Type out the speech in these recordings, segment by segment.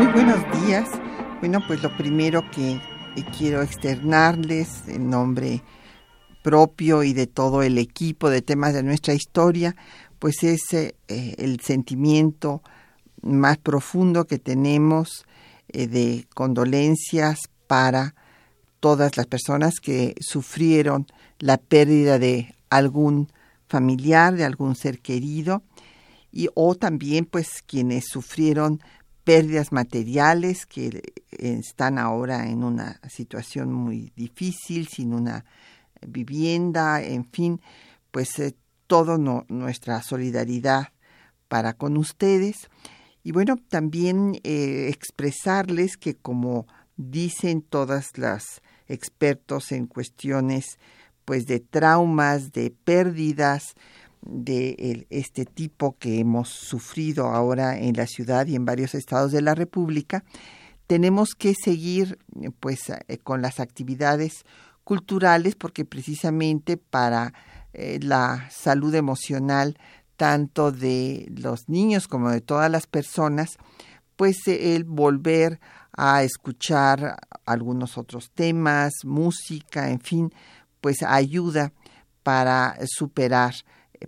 Muy buenos días. Bueno, pues lo primero que quiero externarles en nombre propio y de todo el equipo de temas de nuestra historia, pues es eh, el sentimiento más profundo que tenemos eh, de condolencias para todas las personas que sufrieron la pérdida de algún familiar, de algún ser querido, y o también pues quienes sufrieron pérdidas materiales que están ahora en una situación muy difícil, sin una vivienda, en fin, pues eh, toda nuestra solidaridad para con ustedes. Y bueno, también eh, expresarles que como dicen todas las expertos en cuestiones pues de traumas, de pérdidas de este tipo que hemos sufrido ahora en la ciudad y en varios estados de la República, tenemos que seguir pues eh, con las actividades culturales porque precisamente para eh, la salud emocional tanto de los niños como de todas las personas, pues eh, el volver a escuchar algunos otros temas, música, en fin, pues ayuda para superar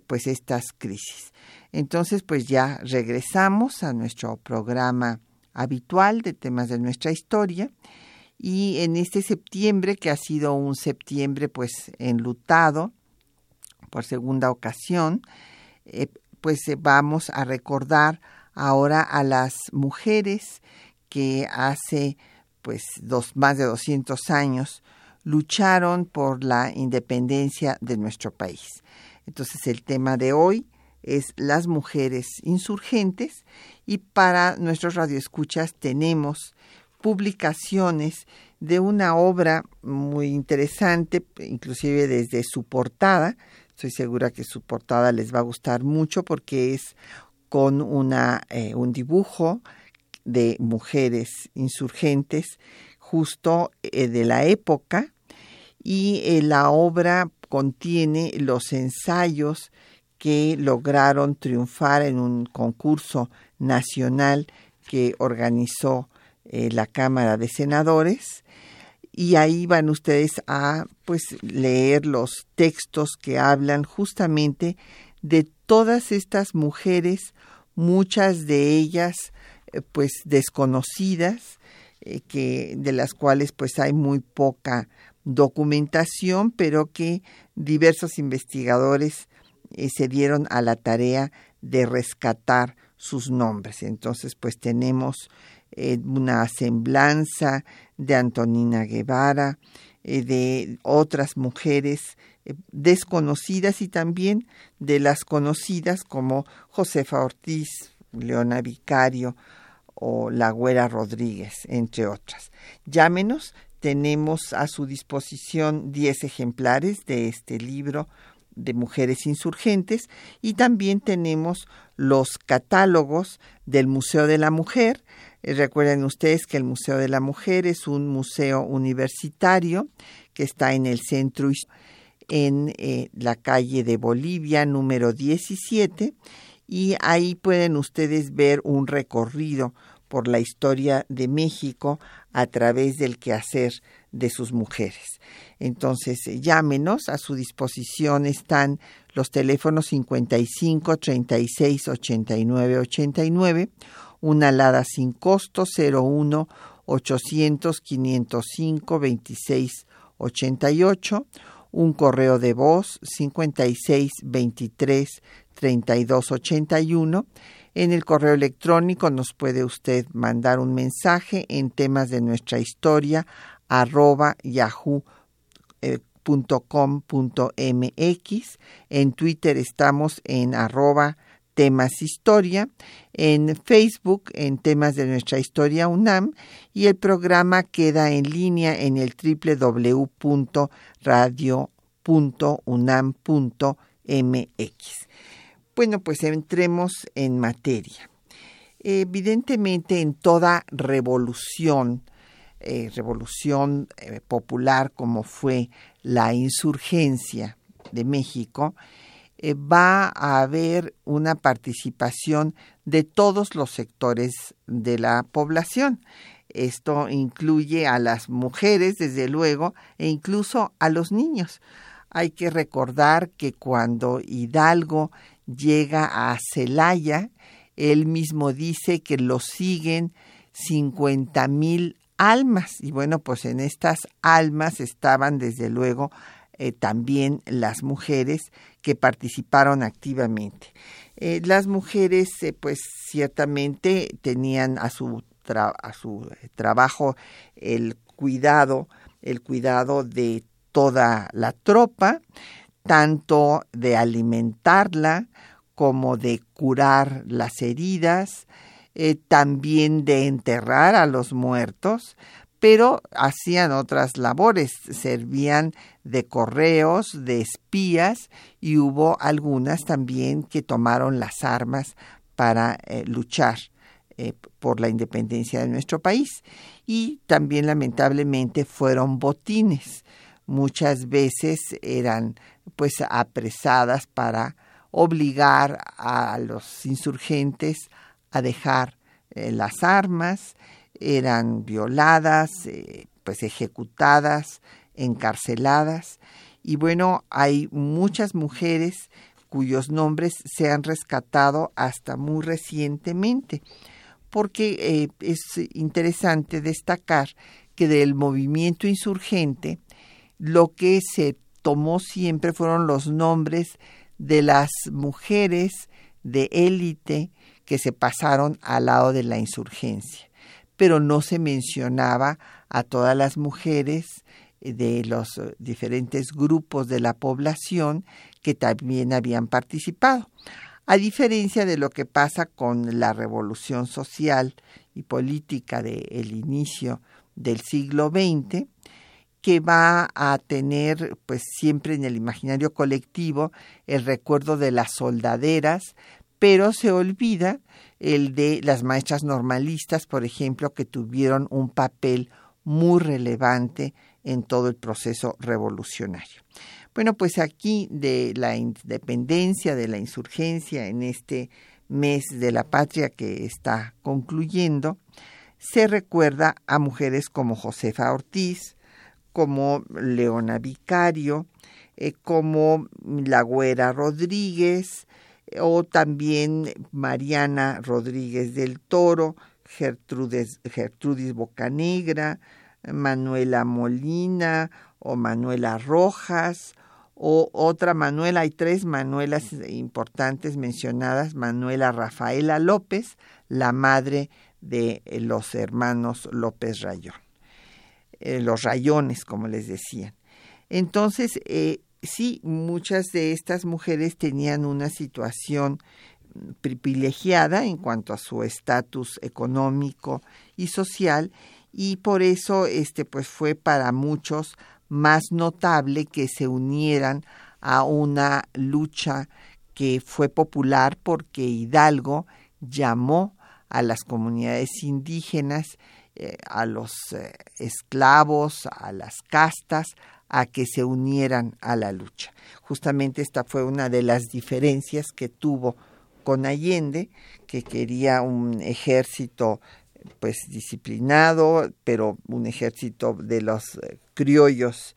pues estas crisis. Entonces, pues ya regresamos a nuestro programa habitual de temas de nuestra historia y en este septiembre, que ha sido un septiembre pues enlutado por segunda ocasión, eh, pues eh, vamos a recordar ahora a las mujeres que hace pues dos, más de 200 años lucharon por la independencia de nuestro país. Entonces el tema de hoy es las mujeres insurgentes y para nuestros radioescuchas tenemos publicaciones de una obra muy interesante, inclusive desde su portada. Estoy segura que su portada les va a gustar mucho porque es con una, eh, un dibujo de mujeres insurgentes justo eh, de la época y eh, la obra contiene los ensayos que lograron triunfar en un concurso nacional que organizó eh, la Cámara de Senadores. Y ahí van ustedes a pues leer los textos que hablan justamente de todas estas mujeres, muchas de ellas eh, pues desconocidas, eh, que de las cuales pues hay muy poca documentación, pero que diversos investigadores se dieron a la tarea de rescatar sus nombres. Entonces, pues tenemos eh, una semblanza de Antonina Guevara, eh, de otras mujeres eh, desconocidas y también de las conocidas como Josefa Ortiz, Leona Vicario o La Güera Rodríguez, entre otras. Llámenos, tenemos a su disposición 10 ejemplares de este libro de mujeres insurgentes y también tenemos los catálogos del Museo de la Mujer, eh, recuerden ustedes que el Museo de la Mujer es un museo universitario que está en el centro en eh, la calle de Bolivia número 17 y ahí pueden ustedes ver un recorrido por la historia de México a través del quehacer de sus mujeres. Entonces, llámenos, a su disposición están los teléfonos 55 36 89 89 una alada sin costo 01 800 505 26 88, un correo de voz 56 23 32 81. En el correo electrónico nos puede usted mandar un mensaje en temas de nuestra historia arroba yahoo.com.mx. En Twitter estamos en arroba temas historia, en Facebook en temas de nuestra historia UNAM y el programa queda en línea en el www.radio.unam.mx. Bueno, pues entremos en materia. Evidentemente en toda revolución, eh, revolución eh, popular como fue la insurgencia de México, eh, va a haber una participación de todos los sectores de la población. Esto incluye a las mujeres, desde luego, e incluso a los niños. Hay que recordar que cuando Hidalgo llega a Celaya, él mismo dice que lo siguen 50 mil almas. Y bueno, pues en estas almas estaban desde luego eh, también las mujeres que participaron activamente. Eh, las mujeres, eh, pues ciertamente tenían a su, a su trabajo el cuidado, el cuidado de toda la tropa, tanto de alimentarla como de curar las heridas, también de enterrar a los muertos, pero hacían otras labores, servían de correos, de espías y hubo algunas también que tomaron las armas para eh, luchar eh, por la independencia de nuestro país. Y también lamentablemente fueron botines. Muchas veces eran pues apresadas para obligar a los insurgentes a dejar eh, las armas eran violadas, eh, pues ejecutadas, encarceladas. Y bueno, hay muchas mujeres cuyos nombres se han rescatado hasta muy recientemente, porque eh, es interesante destacar que del movimiento insurgente lo que se tomó siempre fueron los nombres de las mujeres de élite que se pasaron al lado de la insurgencia pero no se mencionaba a todas las mujeres eh, de los eh, diferentes grupos de la población que también habían participado. A diferencia de lo que pasa con la revolución social y política del inicio del siglo XX, que va a tener pues siempre en el imaginario colectivo el recuerdo de las soldaderas, pero se olvida el de las maestras normalistas, por ejemplo, que tuvieron un papel muy relevante en todo el proceso revolucionario. Bueno, pues aquí de la independencia, de la insurgencia en este mes de la patria que está concluyendo, se recuerda a mujeres como Josefa Ortiz, como Leona Vicario, eh, como La Güera Rodríguez, o también Mariana Rodríguez del Toro, Gertrudis Bocanegra, Manuela Molina o Manuela Rojas o otra Manuela, hay tres Manuelas importantes mencionadas, Manuela Rafaela López, la madre de los hermanos López Rayón, eh, los rayones, como les decían. Entonces, eh, sí, muchas de estas mujeres tenían una situación privilegiada en cuanto a su estatus económico y social y por eso este pues fue para muchos más notable que se unieran a una lucha que fue popular porque Hidalgo llamó a las comunidades indígenas, eh, a los eh, esclavos, a las castas, a que se unieran a la lucha. Justamente esta fue una de las diferencias que tuvo con Allende, que quería un ejército pues disciplinado, pero un ejército de los eh, criollos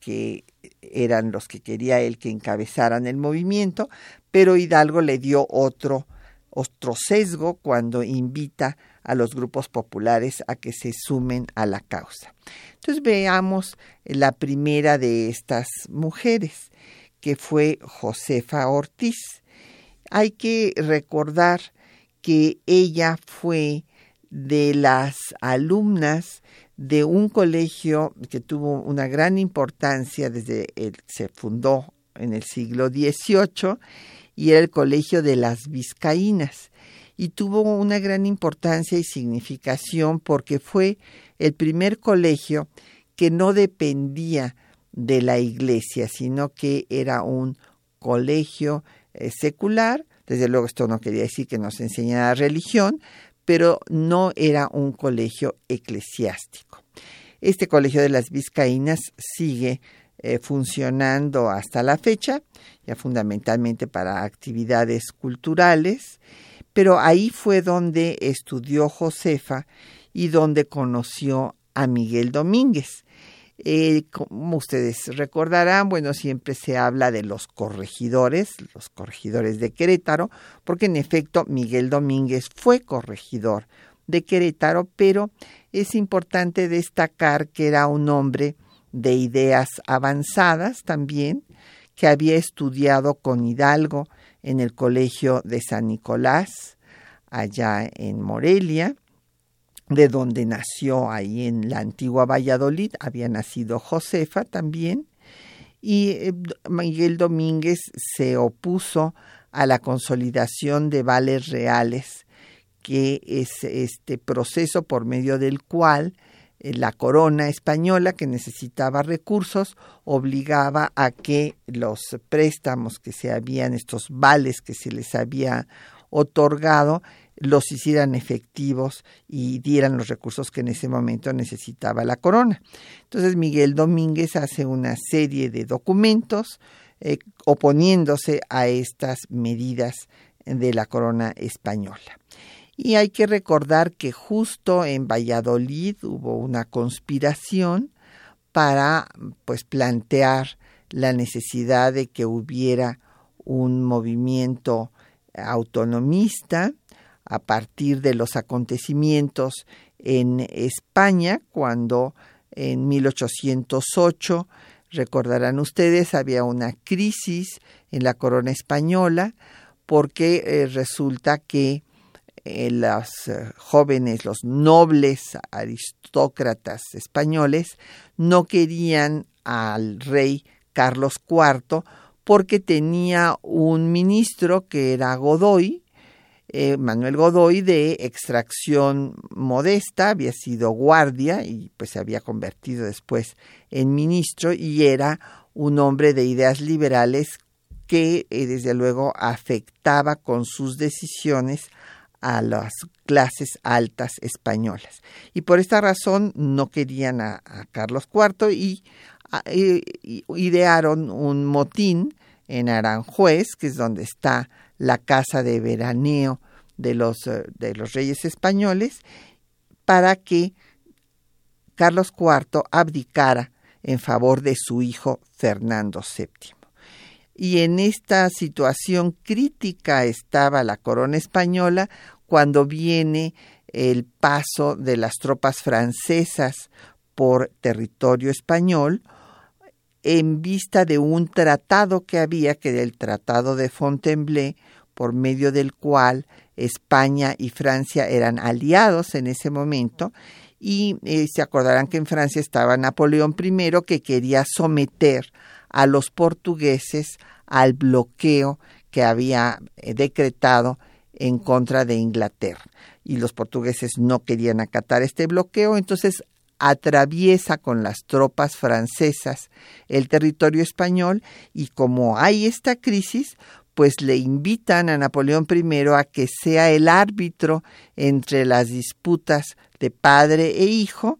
que eran los que quería él que encabezaran el movimiento, pero Hidalgo le dio otro otro cuando invita a los grupos populares a que se sumen a la causa. Entonces veamos la primera de estas mujeres, que fue Josefa Ortiz. Hay que recordar que ella fue de las alumnas de un colegio que tuvo una gran importancia desde el, se fundó en el siglo XVIII y era el Colegio de las Vizcaínas. Y tuvo una gran importancia y significación porque fue el primer colegio que no dependía de la iglesia, sino que era un colegio eh, secular. Desde luego esto no quería decir que nos enseñara religión, pero no era un colegio eclesiástico. Este colegio de las Vizcaínas sigue eh, funcionando hasta la fecha, ya fundamentalmente para actividades culturales, pero ahí fue donde estudió Josefa y donde conoció a Miguel Domínguez. Eh, como ustedes recordarán, bueno, siempre se habla de los corregidores, los corregidores de Querétaro, porque en efecto Miguel Domínguez fue corregidor de Querétaro, pero es importante destacar que era un hombre de ideas avanzadas también, que había estudiado con Hidalgo en el Colegio de San Nicolás, allá en Morelia, de donde nació ahí en la antigua Valladolid, había nacido Josefa también, y eh, Miguel Domínguez se opuso a la consolidación de vales reales, que es este proceso por medio del cual la corona española, que necesitaba recursos, obligaba a que los préstamos que se habían, estos vales que se les había otorgado, los hicieran efectivos y dieran los recursos que en ese momento necesitaba la corona. Entonces Miguel Domínguez hace una serie de documentos eh, oponiéndose a estas medidas de la corona española. Y hay que recordar que justo en Valladolid hubo una conspiración para pues plantear la necesidad de que hubiera un movimiento autonomista a partir de los acontecimientos en España, cuando en 1808, recordarán ustedes, había una crisis en la corona española, porque eh, resulta que eh, los eh, jóvenes, los nobles aristócratas españoles, no querían al rey Carlos IV porque tenía un ministro que era Godoy, eh, Manuel Godoy de extracción modesta, había sido guardia y pues se había convertido después en ministro y era un hombre de ideas liberales que eh, desde luego afectaba con sus decisiones a las clases altas españolas. Y por esta razón no querían a, Carlos IV y, idearon un motín en Aranjuez, que es donde está la casa de veraneo de los, eh, de los reyes españoles, para que Carlos IV abdicara en favor de su hijo Fernando VII. Y en esta situación crítica estaba la corona española cuando viene el paso de las tropas francesas por territorio español, en vista de un tratado que había, que era el Tratado de Fontainebleau, por medio del cual España y Francia eran aliados en ese momento, y eh, se acordarán que en Francia estaba Napoleón I que quería someter a los portugueses al bloqueo que había eh, decretado en contra de Inglaterra. Y los portugueses no querían acatar este bloqueo, entonces atraviesa con las tropas francesas el territorio español y como hay esta crisis, pues le invitan a Napoleón I a que sea el árbitro entre las disputas de padre e hijo,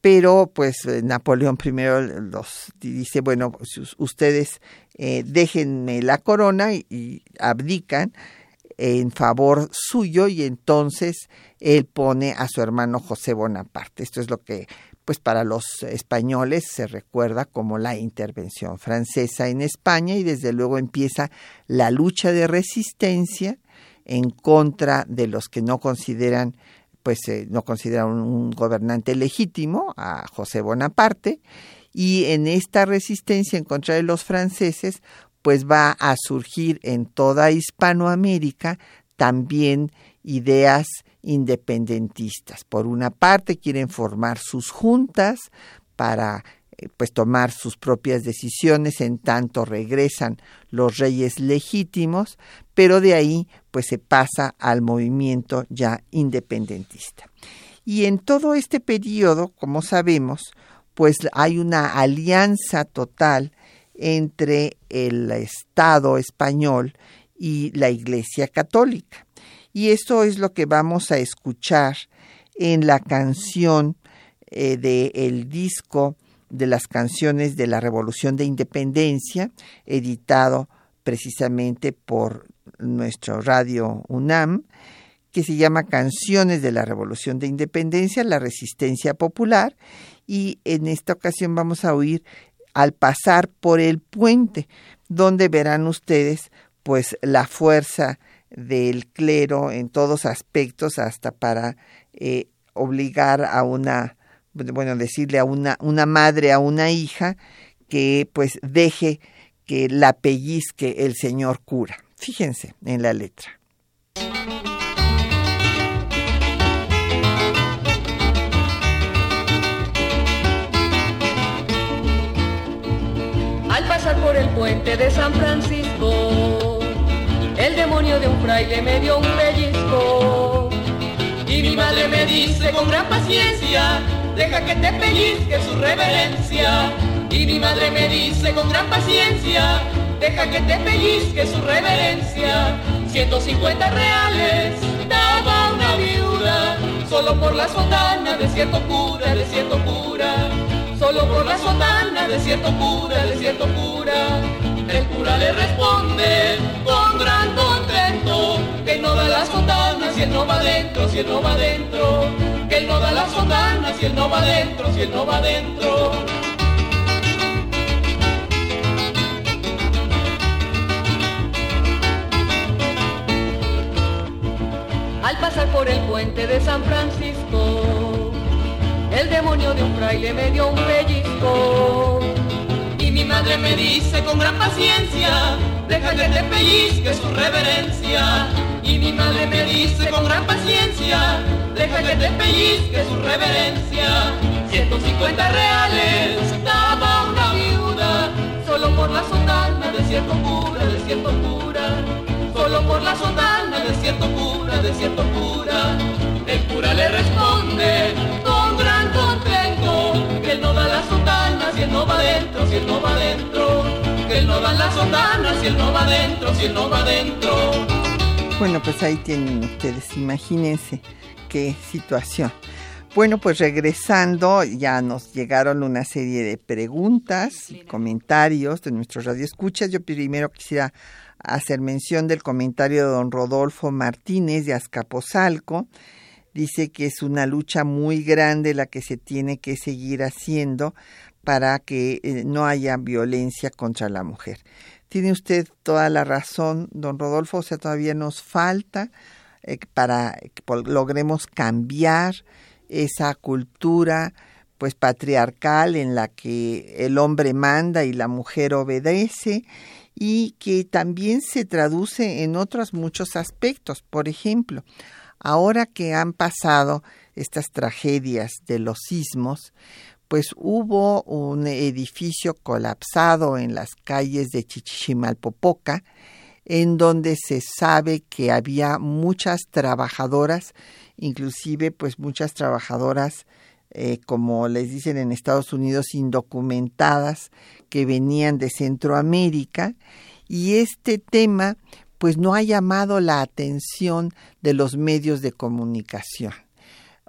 pero pues Napoleón I los dice, bueno, ustedes eh, déjenme la corona y, abdican en favor suyo y entonces él pone a su hermano José Bonaparte. Esto es lo que pues para los españoles se recuerda como la intervención francesa en España y desde luego empieza la lucha de resistencia en contra de los que no consideran pues no consideran un gobernante legítimo a José Bonaparte y en esta resistencia en contra de los franceses pues va a surgir en toda Hispanoamérica también ideas independentistas. Por una parte, quieren formar sus juntas para pues tomar sus propias decisiones en tanto regresan los reyes legítimos, pero de ahí pues se pasa al movimiento ya independentista. Y en todo este periodo, como sabemos, pues hay una alianza total entre el Estado español y la Iglesia Católica. Y esto es lo que vamos a escuchar en la canción eh, del disco de las canciones de la Revolución de Independencia, editado precisamente por nuestro radio UNAM, que se llama Canciones de la Revolución de Independencia, la Resistencia Popular, y en esta ocasión vamos a oír al pasar por el puente, donde verán ustedes pues la fuerza del clero en todos aspectos, hasta para eh, obligar a una, bueno, decirle a una, una madre, a una hija, que pues deje que la pellizque el señor cura. Fíjense en la letra. Al pasar por el puente de San Francisco, el demonio de un fraile me dio un pellizco. Y mi madre me dice con gran paciencia, deja que te pellizque su reverencia. Y mi madre me dice con gran paciencia, deja que te pellizque su reverencia. 150 reales daba una viuda, solo por la sotana de cierto cura, de cierto cura. Solo por la sotana de cierto cura, de cierto cura. El cura le responde con gran contento que no da la sotana si él no va adentro, si él no va adentro. Que él no da la sotana si él no va adentro, si él no va adentro. Al pasar por el puente de San Francisco, el demonio de un fraile me dio un pellizco. Y mi madre me dice con gran paciencia, deja que te pellizque su reverencia. Y mi madre me dice con gran paciencia, deja que te pellizque su reverencia. 150 reales daba una viuda, solo por la sotana de cierto cura, de cierto cura. Solo por la sotana de cierto cura, de cierto cura. El cura le responde con gran contento que él no da la sotana si él no va adentro, si él no va adentro. Que él no da la sotana si él no va adentro, si él no va adentro. Bueno, pues ahí tienen ustedes, imagínense qué situación. Bueno, pues regresando, ya nos llegaron una serie de preguntas y comentarios de nuestros radioescuchas. Yo primero quisiera hacer mención del comentario de don Rodolfo Martínez de Azcapotzalco. Dice que es una lucha muy grande la que se tiene que seguir haciendo para que eh, no haya violencia contra la mujer. Tiene usted toda la razón, don Rodolfo, o sea, todavía nos falta eh, para que logremos cambiar esa cultura pues patriarcal en la que el hombre manda y la mujer obedece y que también se traduce en otros muchos aspectos. Por ejemplo, ahora que han pasado estas tragedias de los sismos, pues hubo un edificio colapsado en las calles de Chichimalpopoca, en donde se sabe que había muchas trabajadoras, inclusive pues muchas trabajadoras, eh, como les dicen en Estados Unidos, indocumentadas, que venían de Centroamérica, y este tema pues no ha llamado la atención de los medios de comunicación.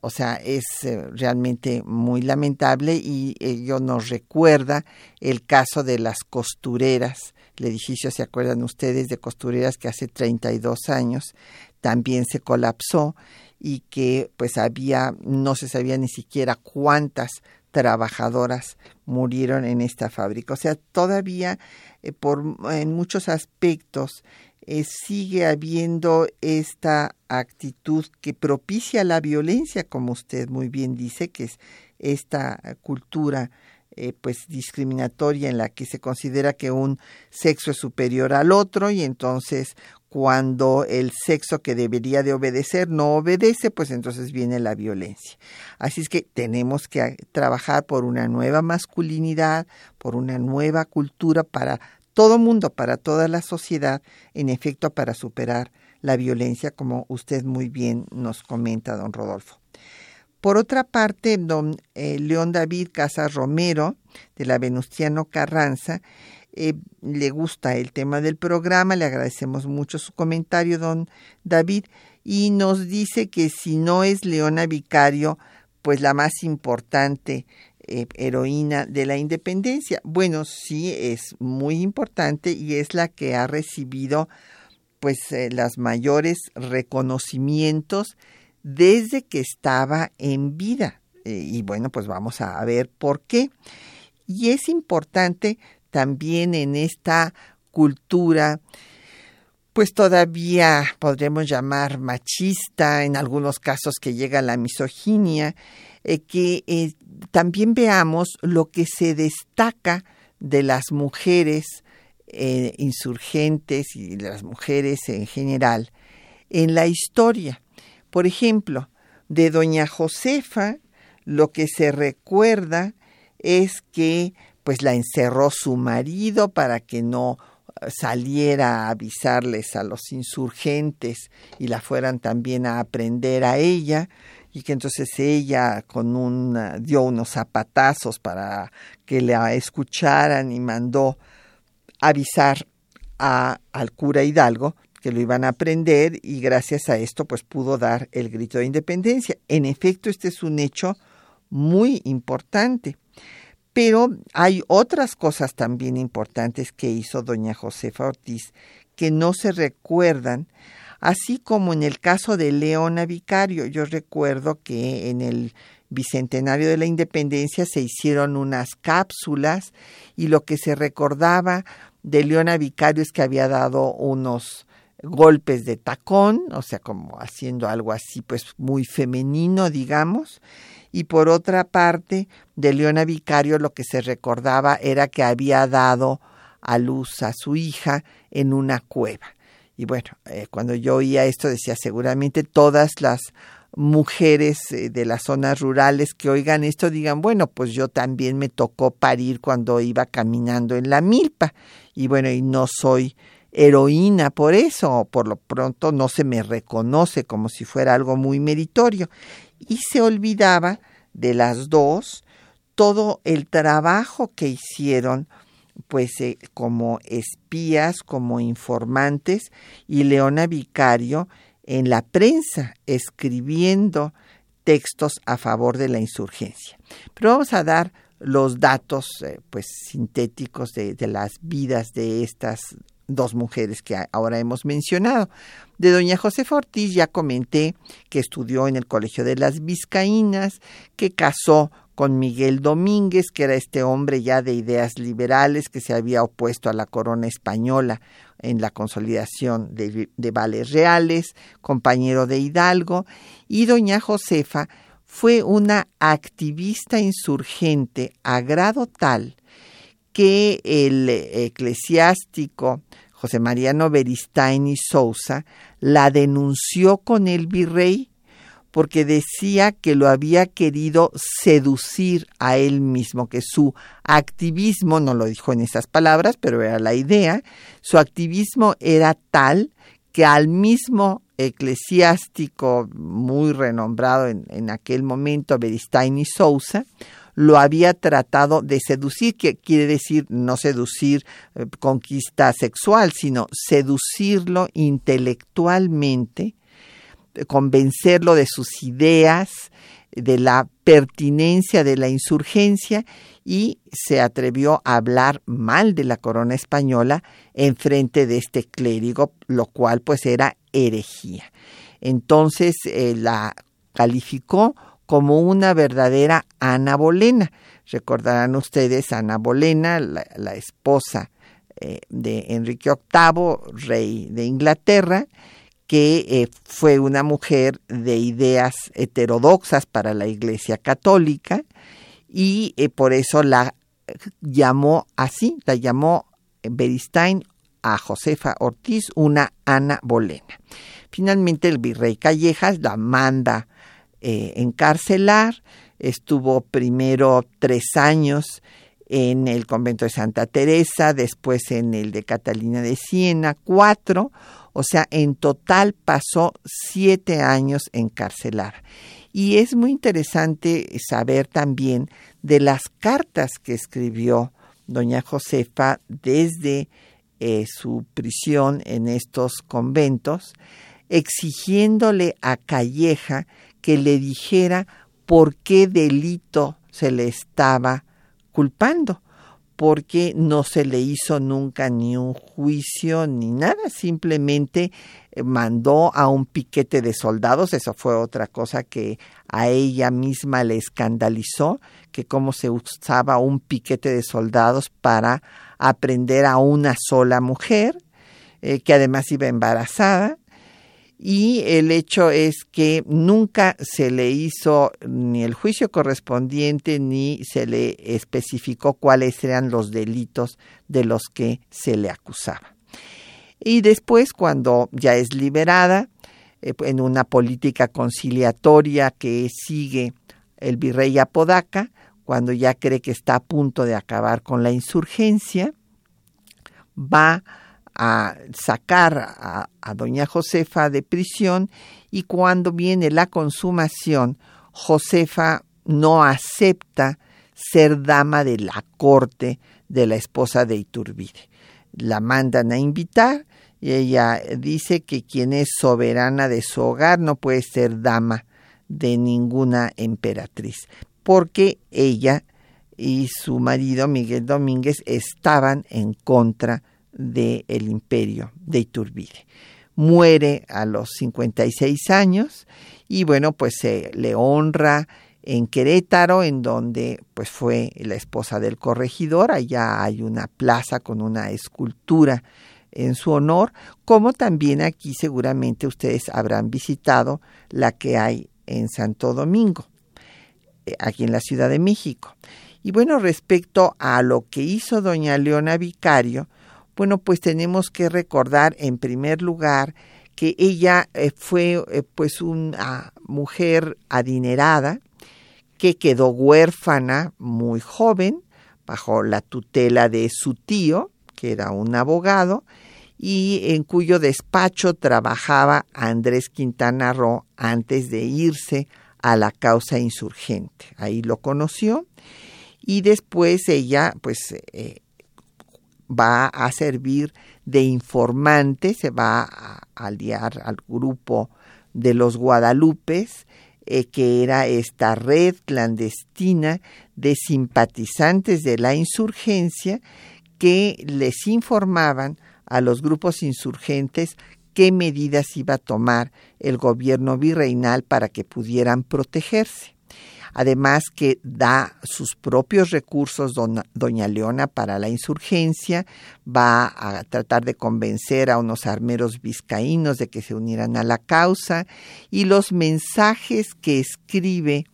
O sea, es eh, realmente muy lamentable y ello nos recuerda el caso de las costureras. El edificio, ¿se acuerdan ustedes de costureras que hace 32 años también se colapsó y que pues había, no se sabía ni siquiera cuántas trabajadoras murieron en esta fábrica. O sea, todavía eh, por, en muchos aspectos eh, sigue habiendo esta actitud que propicia la violencia, como usted muy bien dice, que es esta cultura eh, pues discriminatoria en la que se considera que un sexo es superior al otro y entonces cuando el sexo que debería de obedecer no obedece, pues entonces viene la violencia. Así es que tenemos que trabajar por una nueva masculinidad, por una nueva cultura para todo mundo, para toda la sociedad, en efecto, para superar la violencia, como usted muy bien nos comenta, don Rodolfo. Por otra parte, don eh, León David Casas Romero, de la Venustiano Carranza, eh, le gusta el tema del programa, le agradecemos mucho su comentario, don David, y nos dice que si no es Leona Vicario, pues la más importante eh, heroína de la independencia. Bueno, sí, es muy importante y es la que ha recibido pues eh, los mayores reconocimientos desde que estaba en vida. y bueno, pues vamos a ver por qué. Y es importante también en esta cultura, pues todavía podremos llamar machista, en algunos casos que llega a la misoginia, eh, que eh, también veamos lo que se destaca de las mujeres eh, insurgentes y de las mujeres en general en la historia. Por ejemplo, de doña Josefa, lo que se recuerda es que pues la encerró su marido para que no saliera a avisarles a los insurgentes y la fueran también a aprender a ella y que entonces ella con un eh, dio unos zapatazos para que la escucharan y mandó avisar a, al cura Hidalgo que lo iban a aprender y gracias a esto pues pudo dar el grito de independencia. En efecto, este es un hecho muy importante. Pero hay otras cosas también importantes que hizo doña Josefa Ortiz que no se recuerdan, así como en el caso de Leona Vicario. Yo recuerdo que en el Bicentenario de la Independencia se hicieron unas cápsulas y lo que se recordaba de Leona Vicario es que había dado unos golpes de tacón, o sea, como haciendo algo así, pues muy femenino, digamos, y por otra parte, de Leona Vicario lo que se recordaba era que había dado a luz a su hija en una cueva. Y bueno, eh, cuando yo oía esto decía seguramente todas las mujeres eh, de las zonas rurales que oigan esto digan, bueno, pues yo también me tocó parir cuando iba caminando en la milpa. Y bueno, y no soy heroína por eso, por lo pronto no se me reconoce como si fuera algo muy meritorio y se olvidaba de las dos todo el trabajo que hicieron pues eh, como espías, como informantes y Leona Vicario en la prensa escribiendo textos a favor de la insurgencia. Pero vamos a dar los datos eh, pues sintéticos de, de, las vidas de estas dos mujeres que ahora hemos mencionado. De doña Josefa Ortiz ya comenté que estudió en el Colegio de las Vizcaínas, que casó con Miguel Domínguez, que era este hombre ya de ideas liberales que se había opuesto a la corona española en la consolidación de, de vales reales, compañero de Hidalgo, y doña Josefa fue una activista insurgente a grado tal que el eclesiástico José Mariano Beristain y Sousa la denunció con el virrey porque decía que lo había querido seducir a él mismo, que su activismo, no lo dijo en esas palabras, pero era la idea, su activismo era tal que al mismo eclesiástico muy renombrado en, aquel momento, Beristain y Sousa, lo había tratado de seducir, que quiere decir no seducir eh, conquista sexual, sino seducirlo intelectualmente, convencerlo de sus ideas, de la pertinencia de la insurgencia y se atrevió a hablar mal de la corona española en frente de este clérigo, lo cual pues era herejía. Entonces eh, la calificó como una verdadera Ana Bolena. Recordarán ustedes Ana Bolena, la, esposa eh, de Enrique VIII, rey de Inglaterra, que eh, fue una mujer de ideas heterodoxas para la Iglesia Católica y eh, por eso la llamó así, la llamó Beristain a Josefa Ortiz una Ana Bolena. Finalmente el virrey Callejas la manda eh, encarcelar, estuvo primero tres años en el convento de Santa Teresa, después en el de Catalina de Siena, cuatro, o sea, en total pasó siete años encarcelar. Y es muy interesante saber también de las cartas que escribió doña Josefa desde eh, su prisión en estos conventos, exigiéndole a Calleja que le dijera por qué delito se le estaba culpando, porque no se le hizo nunca ni un juicio ni nada, simplemente eh, mandó a un piquete de soldados, eso fue otra cosa que a ella misma le escandalizó, que cómo se usaba un piquete de soldados para aprender a una sola mujer, eh, que además iba embarazada, y el hecho es que nunca se le hizo ni el juicio correspondiente ni se le especificó cuáles eran los delitos de los que se le acusaba. Y después, cuando ya es liberada, eh, en una política conciliatoria que sigue el virrey Apodaca, cuando ya cree que está a punto de acabar con la insurgencia, va a sacar a, doña Josefa de prisión y cuando viene la consumación, Josefa no acepta ser dama de la corte de la esposa de Iturbide. La mandan a invitar y ella dice que quien es soberana de su hogar no puede ser dama de ninguna emperatriz, porque ella y su marido Miguel Domínguez estaban en contra del imperio de Iturbide. Muere a los 56 años y bueno, pues se le honra en Querétaro, en donde pues fue la esposa del corregidor, allá hay una plaza con una escultura en su honor, como también aquí seguramente ustedes habrán visitado la que hay en Santo Domingo, eh, aquí en la Ciudad de México. Y bueno, respecto a lo que hizo doña Leona Vicario, bueno, pues tenemos que recordar en primer lugar que ella eh, fue eh, pues una mujer adinerada que quedó huérfana muy joven bajo la tutela de su tío, que era un abogado, y en cuyo despacho trabajaba Andrés Quintana Roo antes de irse a la causa insurgente. Ahí lo conoció y después ella pues eh, va a servir de informante, se va a aliar al grupo de los Guadalupes, eh, que era esta red clandestina de simpatizantes de la insurgencia que les informaban a los grupos insurgentes qué medidas iba a tomar el gobierno virreinal para que pudieran protegerse además que da sus propios recursos doña Leona para la insurgencia, va a tratar de convencer a unos armeros vizcaínos de que se unieran a la causa y los mensajes que escribe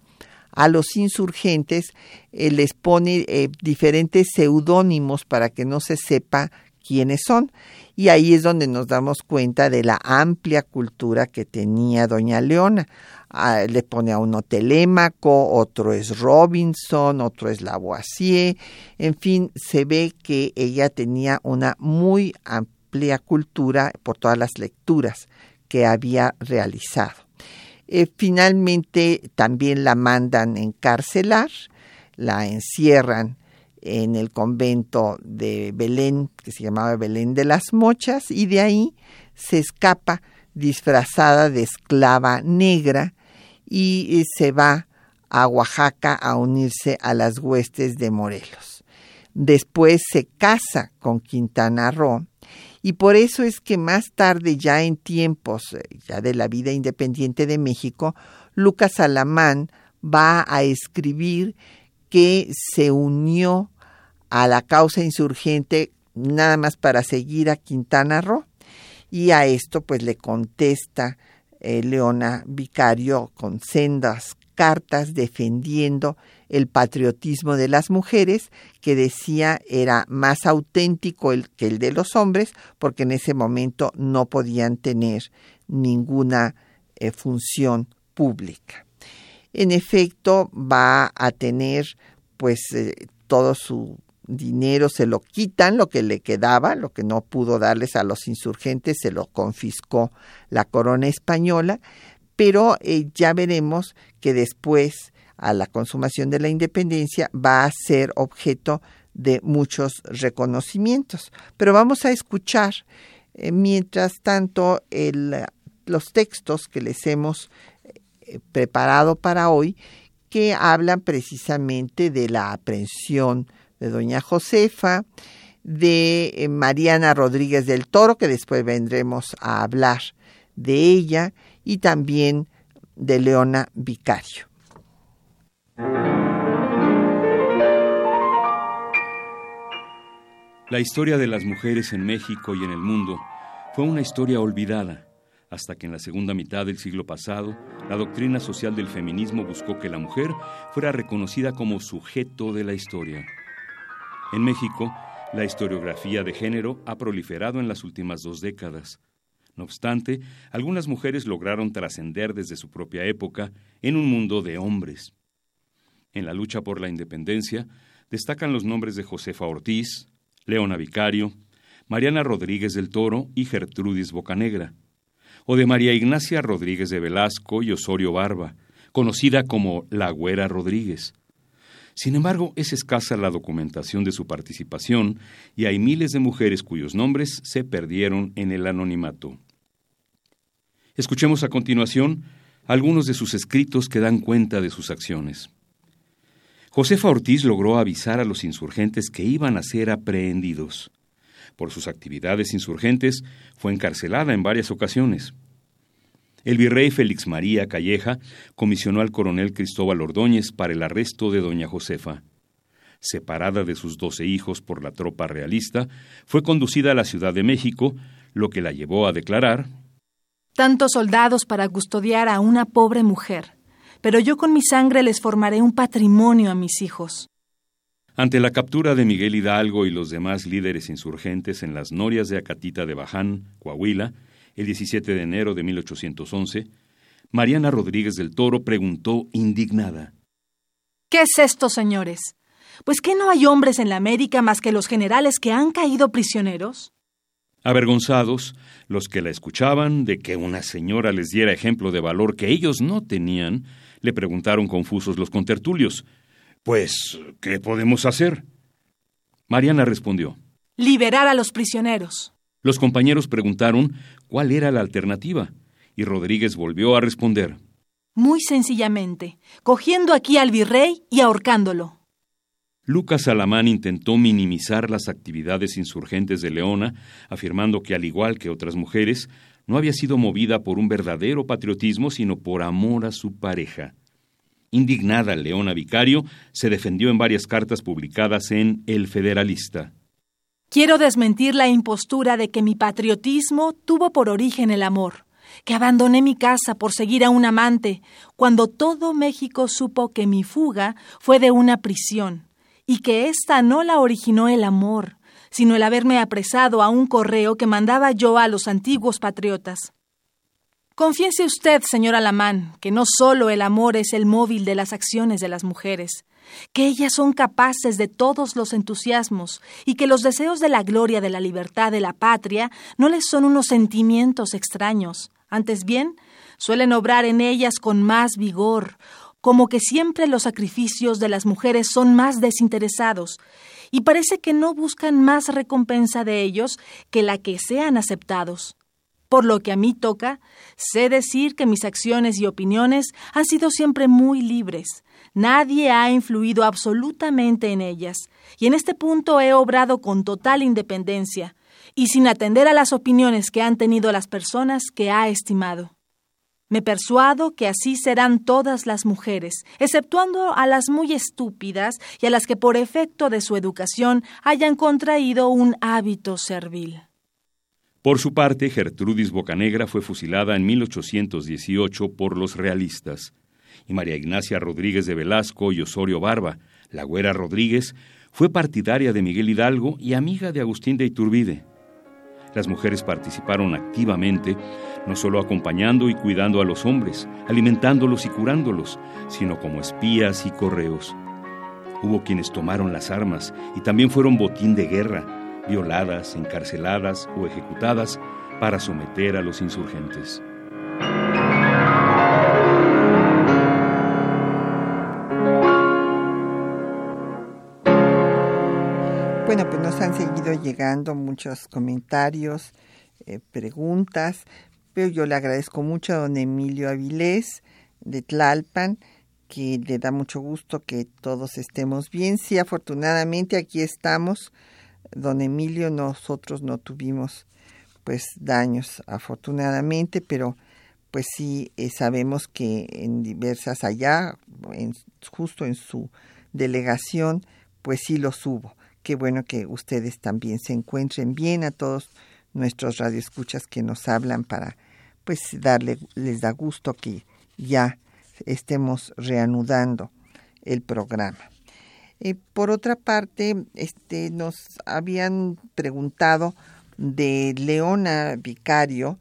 a los insurgentes eh, les pone eh, diferentes seudónimos para que no se sepa quiénes son. Y ahí es donde nos damos cuenta de la amplia cultura que tenía doña Leona le pone a uno Telémaco, otro es Robinson, otro es Lavoisier, en fin, se ve que ella tenía una muy amplia cultura por todas las lecturas que había realizado. Eh, finalmente también la mandan encarcelar, la encierran en el convento de Belén, que se llamaba Belén de las Mochas, y de ahí se escapa disfrazada de esclava negra y se va a Oaxaca a unirse a las huestes de Morelos. Después se casa con Quintana Roo y por eso es que más tarde, ya en tiempos eh, ya de la vida independiente de México, Lucas Alamán va a escribir que se unió a la causa insurgente nada más para seguir a Quintana Roo y a esto pues le contesta eh, Leona Vicario con sendas cartas defendiendo el patriotismo de las mujeres, que decía era más auténtico el, que el de los hombres, porque en ese momento no podían tener ninguna eh, función pública. En efecto, va a tener pues eh, todo su dinero se lo quitan, lo que le quedaba, lo que no pudo darles a los insurgentes, se lo confiscó la corona española, pero eh, ya veremos que después, a la consumación de la independencia, va a ser objeto de muchos reconocimientos. Pero vamos a escuchar, eh, mientras tanto, los textos que les hemos eh, preparado para hoy, que hablan precisamente de la aprehensión de doña Josefa, de eh, Mariana Rodríguez del Toro, que después vendremos a hablar de ella, y también de Leona Vicario. La historia de las mujeres en México y en el mundo fue una historia olvidada, hasta que en la segunda mitad del siglo pasado, la doctrina social del feminismo buscó que la mujer fuera reconocida como sujeto de la historia. En México, la historiografía de género ha proliferado en las últimas dos décadas. No obstante, algunas mujeres lograron trascender desde su propia época en un mundo de hombres. En la lucha por la independencia destacan los nombres de Josefa Ortiz, Leona Vicario, Mariana Rodríguez del Toro y Gertrudis Bocanegra, o de María Ignacia Rodríguez de Velasco y Osorio Barba, conocida como La Güera Rodríguez, sin embargo, es escasa la documentación de su participación y hay miles de mujeres cuyos nombres se perdieron en el anonimato. Escuchemos a continuación algunos de sus escritos que dan cuenta de sus acciones. Josefa Ortiz logró avisar a los insurgentes que iban a ser aprehendidos. Por sus actividades insurgentes fue encarcelada en varias ocasiones. El virrey Félix María Calleja comisionó al coronel Cristóbal Ordóñez para el arresto de doña Josefa. Separada de sus doce hijos por la tropa realista, fue conducida a la Ciudad de México, lo que la llevó a declarar Tantos soldados para custodiar a una pobre mujer, pero yo con mi sangre les formaré un patrimonio a mis hijos. Ante la captura de Miguel Hidalgo y los demás líderes insurgentes en las norias de Acatita de Baján, Coahuila, el 17 de enero de 1811, Mariana Rodríguez del Toro preguntó indignada. ¿Qué es esto, señores? Pues que no hay hombres en la América más que los generales que han caído prisioneros. Avergonzados, los que la escuchaban de que una señora les diera ejemplo de valor que ellos no tenían, le preguntaron confusos los contertulios. Pues, ¿qué podemos hacer? Mariana respondió. Liberar a los prisioneros. Los compañeros preguntaron cuál era la alternativa, y Rodríguez volvió a responder. Muy sencillamente, cogiendo aquí al virrey y ahorcándolo. Lucas Alamán intentó minimizar las actividades insurgentes de Leona, afirmando que, al igual que otras mujeres, no había sido movida por un verdadero patriotismo, sino por amor a su pareja. Indignada, Leona Vicario se defendió en varias cartas publicadas en El Federalista. Quiero desmentir la impostura de que mi patriotismo tuvo por origen el amor, que abandoné mi casa por seguir a un amante, cuando todo México supo que mi fuga fue de una prisión, y que ésta no la originó el amor, sino el haberme apresado a un correo que mandaba yo a los antiguos patriotas. Confiese usted, señor Alamán, que no solo el amor es el móvil de las acciones de las mujeres, que ellas son capaces de todos los entusiasmos y que los deseos de la gloria, de la libertad, de la patria no les son unos sentimientos extraños, antes bien, suelen obrar en ellas con más vigor, como que siempre los sacrificios de las mujeres son más desinteresados, y parece que no buscan más recompensa de ellos que la que sean aceptados. Por lo que a mí toca, sé decir que mis acciones y opiniones han sido siempre muy libres, Nadie ha influido absolutamente en ellas, y en este punto he obrado con total independencia, y sin atender a las opiniones que han tenido las personas que ha estimado. Me persuado que así serán todas las mujeres, exceptuando a las muy estúpidas y a las que por efecto de su educación hayan contraído un hábito servil. Por su parte, Gertrudis Bocanegra fue fusilada en 1818 por los realistas. Y María Ignacia Rodríguez de Velasco y Osorio Barba, la güera Rodríguez, fue partidaria de Miguel Hidalgo y amiga de Agustín de Iturbide. Las mujeres participaron activamente, no solo acompañando y cuidando a los hombres, alimentándolos y curándolos, sino como espías y correos. Hubo quienes tomaron las armas y también fueron botín de guerra, violadas, encarceladas o ejecutadas para someter a los insurgentes. Bueno, pues nos han seguido llegando muchos comentarios, eh, preguntas, pero yo le agradezco mucho a don Emilio Avilés de Tlalpan, que le da mucho gusto que todos estemos bien. Sí, afortunadamente aquí estamos. Don Emilio, nosotros no tuvimos pues daños afortunadamente, pero pues sí eh, sabemos que en diversas allá, en, justo en su delegación, pues sí los hubo. Qué bueno que ustedes también se encuentren bien a todos nuestros radioescuchas que nos hablan para pues darle les da gusto que ya estemos reanudando el programa. Eh, por otra parte, este, nos habían preguntado de Leona Vicario,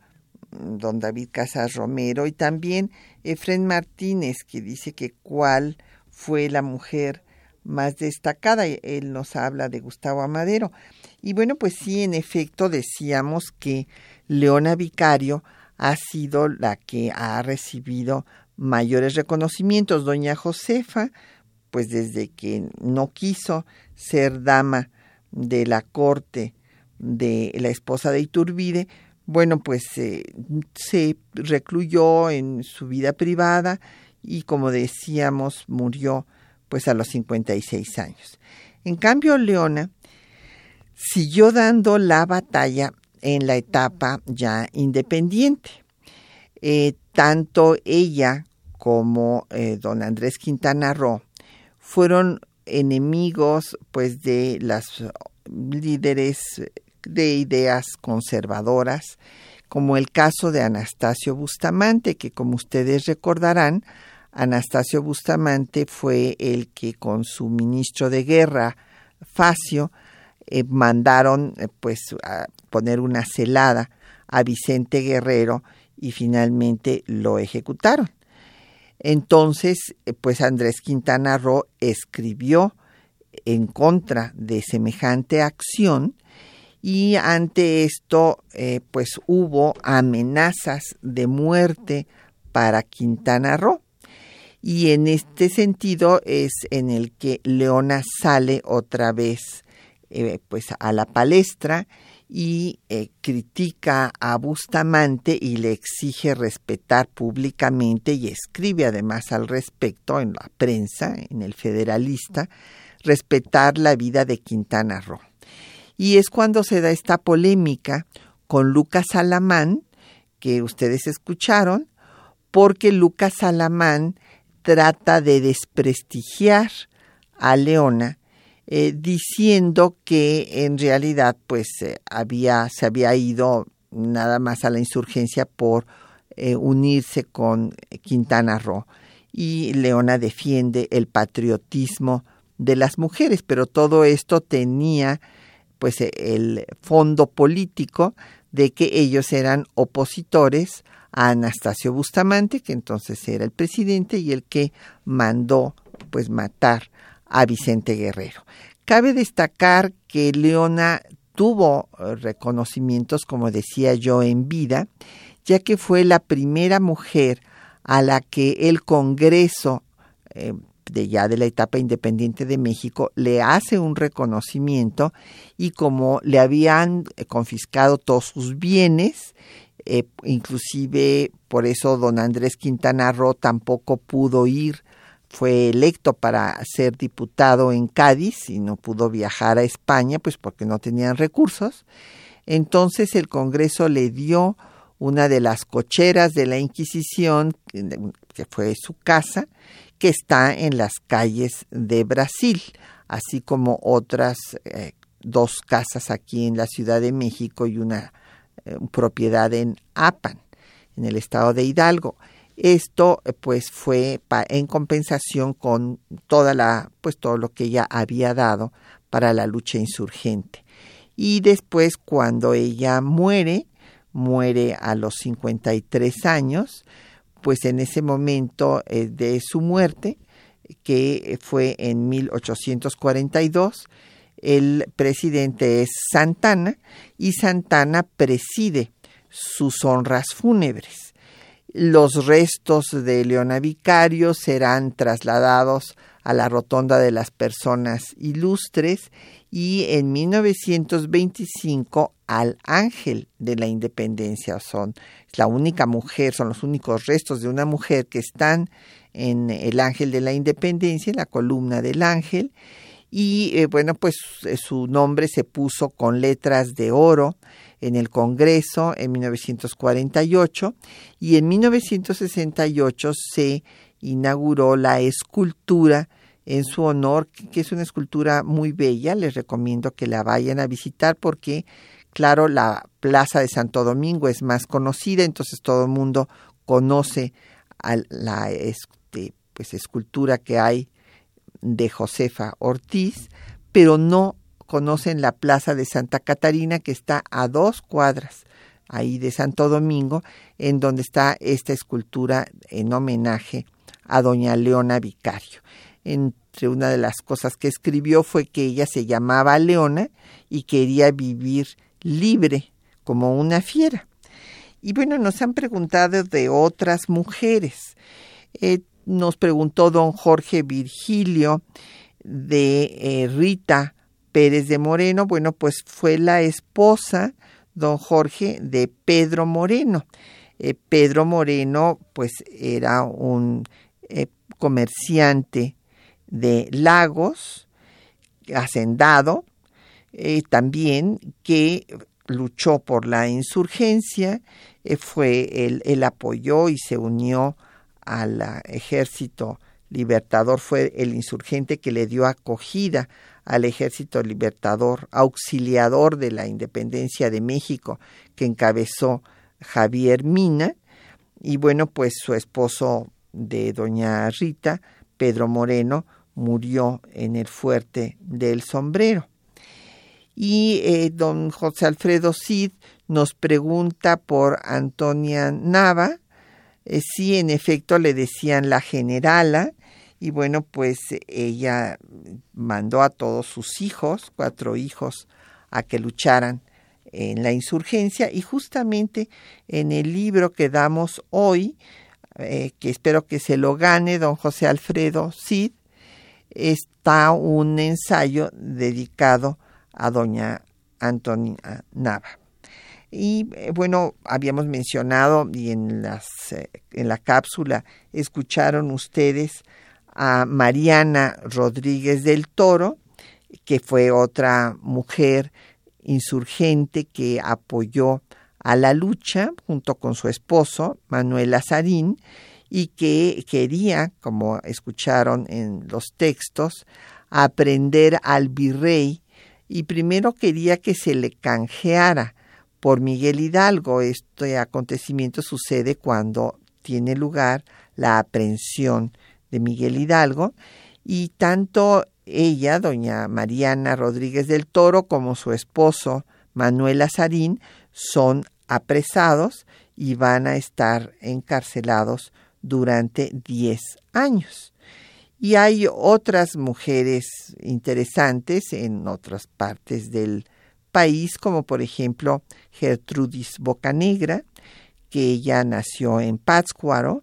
don David Casas Romero, y también Efren Martínez, que dice que cuál fue la mujer más destacada. Él nos habla de Gustavo Amadero. Y bueno, pues sí, en efecto, decíamos que Leona Vicario ha sido la que ha recibido mayores reconocimientos. Doña Josefa, pues desde que no quiso ser dama de la corte de la esposa de Iturbide, bueno, pues se recluyó en su vida privada y como decíamos, murió pues a los 56 años. En cambio, Leona siguió dando la batalla en la etapa ya independiente. Eh, tanto ella como eh, don Andrés Quintana Roo fueron enemigos pues de las líderes de ideas conservadoras, como el caso de Anastasio Bustamante, que como ustedes recordarán, Anastasio Bustamante fue el que con su ministro de guerra, Facio, eh, mandaron eh, pues a poner una celada a Vicente Guerrero y finalmente lo ejecutaron. Entonces, eh, pues Andrés Quintana Roo escribió en contra de semejante acción y ante esto pues hubo amenazas de muerte para Quintana Roo. Y en este sentido es en el que Leona sale otra vez eh, pues a la palestra y eh, critica a Bustamante y le exige respetar públicamente y escribe además al respecto en la prensa, en el Federalista, respetar la vida de Quintana Roo. Y es cuando se da esta polémica con Lucas Alamán, que ustedes escucharon, porque Lucas Alamán trata de desprestigiar a Leona eh, diciendo que en realidad pues eh, había se había ido nada más a la insurgencia por eh, unirse con Quintana Roo. Y Leona defiende el patriotismo de las mujeres, pero todo esto tenía pues el fondo político de que ellos eran opositores Anastasio Bustamante, que entonces era el presidente y el que mandó pues matar a Vicente Guerrero. Cabe destacar que Leona tuvo eh, reconocimientos, como decía yo, en vida, ya que fue la primera mujer a la que el Congreso eh, de ya de la etapa independiente de México le hace un reconocimiento y como le habían eh, confiscado todos sus bienes, inclusive por eso don Andrés Quintana Roo tampoco pudo ir fue electo para ser diputado en Cádiz y no pudo viajar a España, pues porque no tenían recursos. Entonces el Congreso le dio una de las cocheras de la Inquisición, que fue su casa, que está en las calles de Brasil, así como otras eh, dos casas aquí en la Ciudad de México y una eh, propiedad en Apan, en el estado de Hidalgo. Esto pues fue en compensación con toda la pues todo lo que ella había dado para la lucha insurgente. Y después cuando ella muere, muere a los 53 años, pues en ese momento eh, de su muerte, que fue en 1842, el presidente es Santana y Santana preside sus honras fúnebres. Los restos de Leona Vicario serán trasladados a la Rotonda de las Personas Ilustres y en 1925 al Ángel de la Independencia. Son la única mujer, son los únicos restos de una mujer que están en el Ángel de la Independencia, en la columna del Ángel. Y eh, bueno, pues eh, su nombre se puso con letras de oro en el Congreso en 1948 y en 1968 se inauguró la escultura en su honor, que es una escultura muy bella. Les recomiendo que la vayan a visitar porque, claro, la Plaza de Santo Domingo es más conocida, entonces todo el mundo conoce a la este, pues, escultura que hay de Josefa Ortiz, pero no conocen la Plaza de Santa Catarina, que está a dos cuadras ahí de Santo Domingo, en donde está esta escultura en homenaje a doña Leona Vicario entre una de las cosas que escribió fue que ella se llamaba Leona y quería vivir libre como una fiera. Y bueno, nos han preguntado de otras mujeres. Eh, nos preguntó don Jorge Virgilio de eh, Rita Pérez de Moreno. Bueno, pues fue la esposa, don Jorge, de Pedro Moreno. Eh, Pedro Moreno, pues era un comerciante de Lagos, hacendado, eh, también que luchó por la insurgencia, eh, fue él, él, apoyó y se unió al ejército libertador, fue el insurgente que le dio acogida al ejército libertador, auxiliador de la independencia de México, que encabezó Javier Mina, y bueno, pues su esposo de doña Rita, Pedro Moreno, murió en el fuerte del sombrero. Y eh, don José Alfredo Cid nos pregunta por Antonia Nava, eh, si en efecto le decían la generala, y bueno, pues ella mandó a todos sus hijos, cuatro hijos, a que lucharan en la insurgencia y justamente en el libro que damos hoy, eh, que espero que se lo gane don José Alfredo Cid, está un ensayo dedicado a doña Antonia Nava. Y eh, bueno, habíamos mencionado y en, las, eh, en la cápsula escucharon ustedes a Mariana Rodríguez del Toro, que fue otra mujer insurgente que apoyó a la lucha junto con su esposo, Manuel Azarín, y que quería, como escucharon en los textos, aprender al virrey y primero quería que se le canjeara por Miguel Hidalgo. Este acontecimiento sucede cuando tiene lugar la aprehensión de Miguel Hidalgo y tanto ella, doña Mariana Rodríguez del Toro, como su esposo Manuel Azarín son apresados y van a estar encarcelados durante 10 años. Y hay otras mujeres interesantes en otras partes del país, como por ejemplo Gertrudis Bocanegra, que ella nació en Pátzcuaro,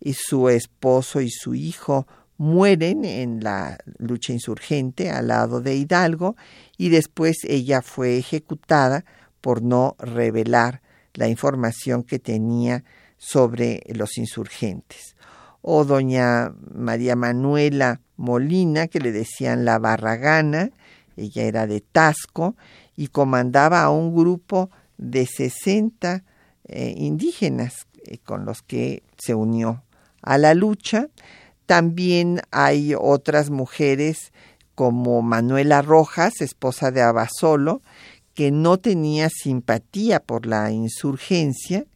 y su esposo y su hijo mueren en la lucha insurgente al lado de Hidalgo, y después ella fue ejecutada por no revelar la información que tenía sobre los insurgentes. O doña María Manuela Molina, que le decían la Barragana, ella era de Tasco y comandaba a un grupo de 60 eh, indígenas eh, con los que se unió a la lucha. También hay otras mujeres como Manuela Rojas, esposa de Abasolo, que no tenía simpatía por la insurgencia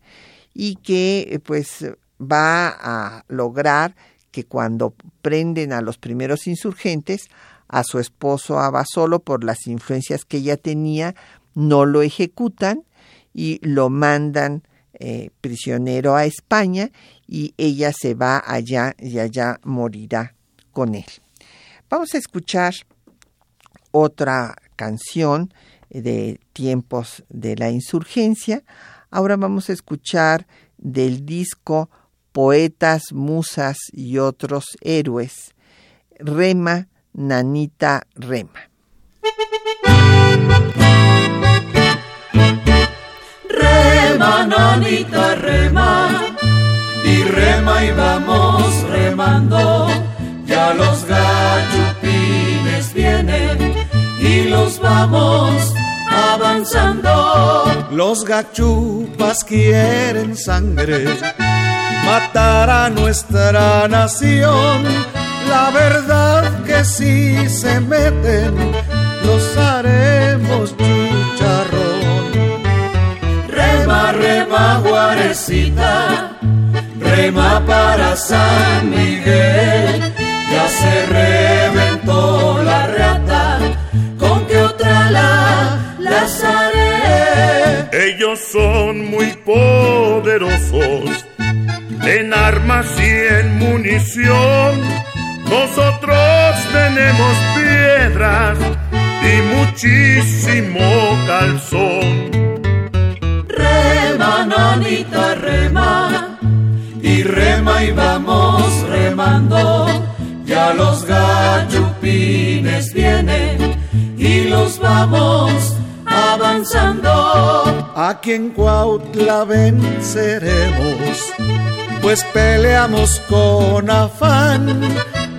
y que pues va a lograr que cuando prenden a los primeros insurgentes, a su esposo Abasolo, por las influencias que ella tenía, no lo ejecutan y lo mandan eh, prisionero a España y ella se va allá y allá morirá con él. Vamos a escuchar otra canción de tiempos de la insurgencia. Ahora vamos a escuchar del disco Poetas, Musas y otros héroes, Rema, Nanita, Rema. Rema, Nanita, Rema, y rema y vamos remando, ya los gachupines vienen y los vamos avanzando. Los gachupas quieren sangre, matar a nuestra nación. La verdad que si se meten, los haremos chicharrón. Rema, rema, guarecita, rema para San Miguel. Ya se reventó la reata, con que otra la lazaré. Ellos son muy poderosos en armas y en munición. Nosotros tenemos piedras y muchísimo calzón. Rema, nanita, rema, y rema y vamos remando. Ya los gachupines vienen y los vamos avanzando. Aquí en Cuautla venceremos, pues peleamos con afán.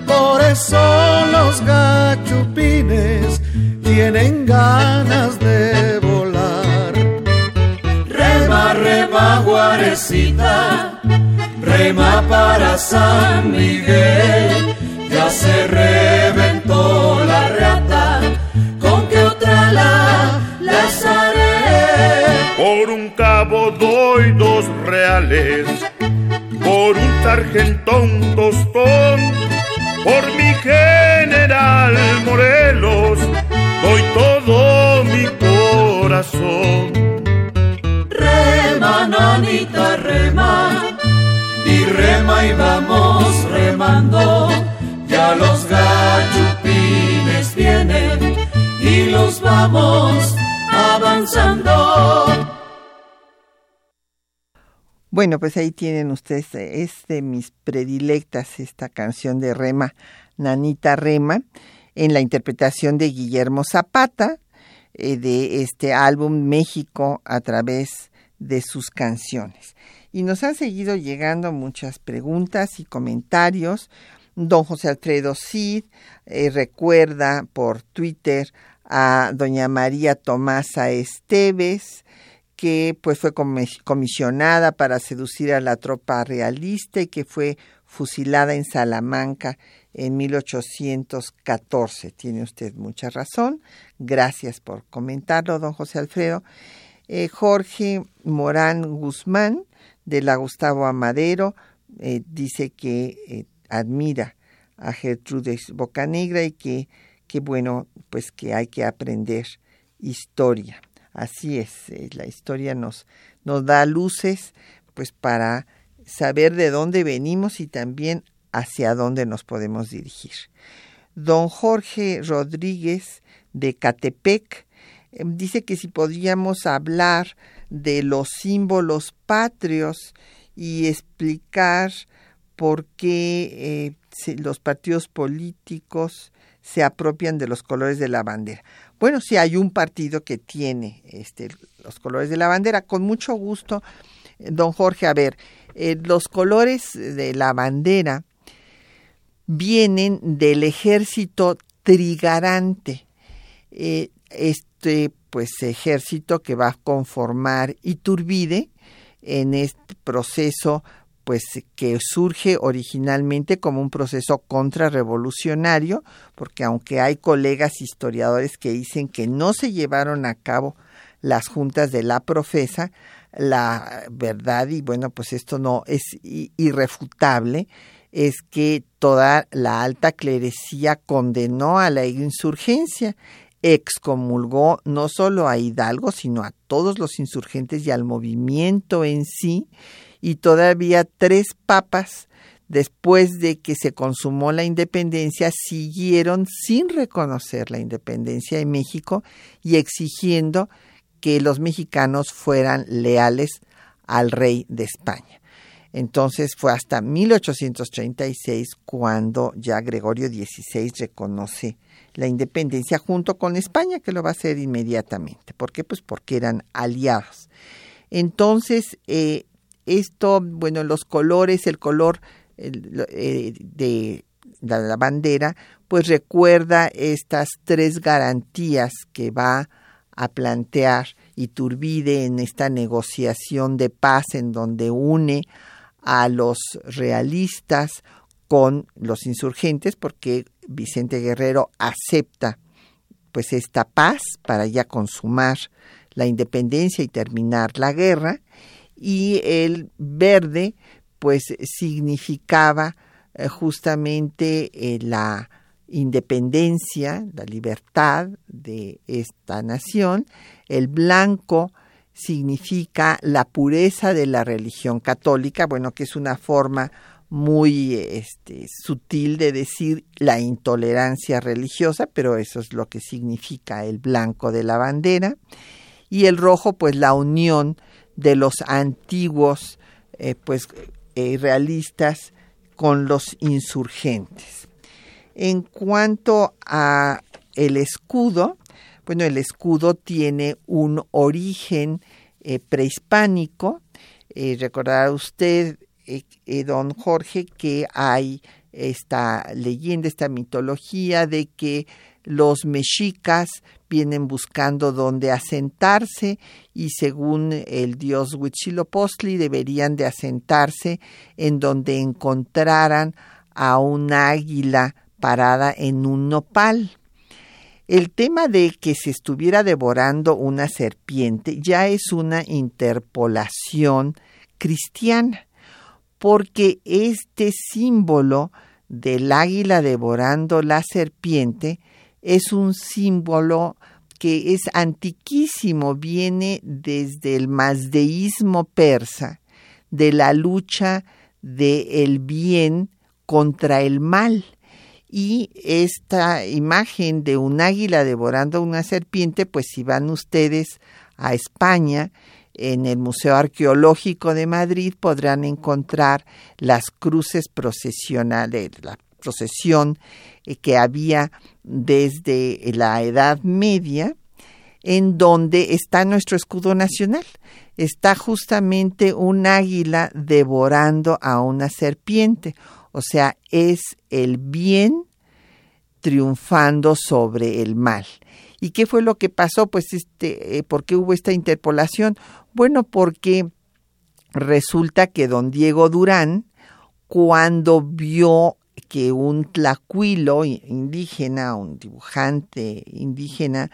Por eso los gachupines tienen ganas de volar. Rema, rema, guarecita, rema para San Miguel. Ya se reventó la reata, con que otra la lazaré. Por un cabo doy dos reales, por un sargentón tostón, por mi general Morelos, doy todo mi corazón. Rema, nanita, rema, y rema y vamos remando. Ya los gachupines vienen y los vamos avanzando. Bueno, pues ahí tienen ustedes, es de mis predilectas esta canción de Rema, Nanita Rema, en la interpretación de Guillermo Zapata, eh, de este álbum México a través de sus canciones. Y nos han seguido llegando muchas preguntas y comentarios. Don José Alfredo Cid eh, recuerda por Twitter a doña María Tomasa Esteves, que pues fue comisionada para seducir a la tropa realista y que fue fusilada en Salamanca en 1814. Tiene usted mucha razón. Gracias por comentarlo, don José Alfredo. Eh, Jorge Morán Guzmán, de la Gustavo Amadero, eh, dice que eh, admira a Gertrudes Bocanegra y que, que bueno, pues que hay que aprender historia. Así es, eh, la historia nos, nos da luces pues para saber de dónde venimos y también hacia dónde nos podemos dirigir. Don Jorge Rodríguez de Catepec dice que si podríamos hablar de los símbolos patrios y explicar por qué eh, los partidos políticos se apropian de los colores de la bandera. Bueno, si hay un partido que tiene este, los colores de la bandera, con mucho gusto, don Jorge, a ver, eh, los colores de la bandera vienen del ejército trigarante. Eh, este pues ejército que va a conformar Iturbide en este proceso pues que surge originalmente como un proceso contrarrevolucionario, porque aunque hay colegas historiadores que dicen que no se llevaron a cabo las juntas de la profesa, la verdad, y bueno, pues esto no es irrefutable, es que toda la alta clerecía condenó a la insurgencia, excomulgó no solo a Hidalgo, sino a todos los insurgentes y al movimiento en sí, y todavía tres papas después de que se consumó la independencia, siguieron sin reconocer la independencia de México y exigiendo que los mexicanos fueran leales al rey de España. Entonces fue hasta 1836 cuando ya Gregorio XVI reconoce la independencia junto con España, que lo va a hacer inmediatamente. ¿Por qué? Pues porque eran aliados. Entonces, eh, esto, bueno, los colores, el color eh, de la bandera, pues recuerda estas tres garantías que va a plantear Iturbide en esta negociación de paz en donde une a los realistas con los insurgentes porque Vicente Guerrero acepta pues esta paz para ya consumar la independencia y terminar la guerra y el verde pues significaba eh, justamente eh, la independencia, la libertad de esta nación, el blanco significa la pureza de la religión católica, bueno, que es una forma muy este, sutil de decir la intolerancia religiosa, pero eso es lo que significa el blanco de la bandera, y el rojo, pues la unión de los antiguos, eh, pues eh, realistas con los insurgentes. En cuanto a el escudo, bueno, el escudo tiene un origen eh, prehispánico. Eh, recordará usted, don Jorge, que hay esta leyenda, esta mitología de que los mexicas vienen buscando dónde asentarse y según el dios Huitzilopochtli deberían de asentarse en donde encontraran a un águila parada en un nopal. El tema de que se estuviera devorando una serpiente ya es una interpolación cristiana, porque este símbolo del águila devorando la serpiente es un símbolo que es antiquísimo, viene desde el mazdeísmo persa, de la lucha del el bien contra el mal. Y esta imagen de un águila devorando una serpiente, pues si van ustedes a España, en el Museo Arqueológico de Madrid podrán encontrar las cruces procesionales, la procesión que había desde la Edad Media, en donde está nuestro escudo nacional. Está justamente un águila devorando a una serpiente o sea, es el bien triunfando sobre el mal. ¿Y qué fue lo que pasó? Pues este, eh, ¿por qué hubo esta interpolación? Bueno, porque resulta que don Diego Durán, cuando vio que un tlacuilo indígena, un dibujante indígena,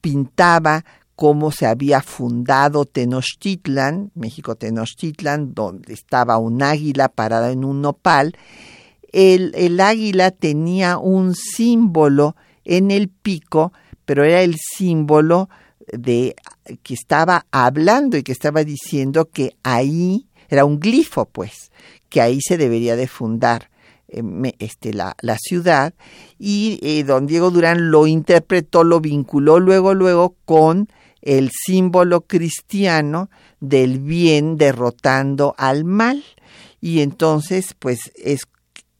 pintaba cómo se había fundado Tenochtitlan, México Tenochtitlan, donde estaba un águila parada en un nopal. El, el águila tenía un símbolo en el pico, pero era el símbolo de que estaba hablando y que estaba diciendo que ahí era un glifo, pues, que ahí se debería de fundar este, la, la, ciudad y eh, don Diego Durán lo interpretó, lo vinculó luego, luego con el símbolo cristiano del bien derrotando al mal. Y entonces, pues es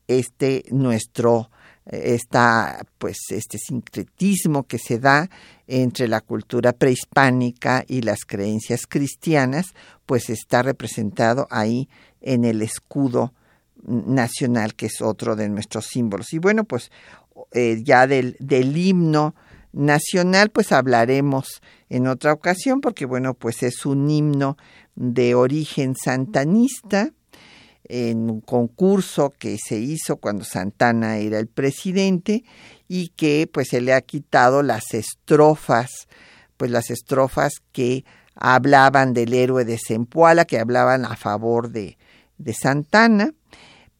este nuestro esta pues este sincretismo que se da entre la cultura prehispánica y las creencias cristianas, pues está representado ahí en el escudo nacional, que es otro de nuestros símbolos. Y bueno, pues eh, ya del, del himno nacional, pues hablaremos en otra ocasión, porque bueno, pues es un himno de origen santanista, en un concurso que se hizo cuando Santana era el presidente y que pues se le ha quitado las estrofas, pues las estrofas que hablaban del héroe de Zempoala, que hablaban a favor de, de Santana,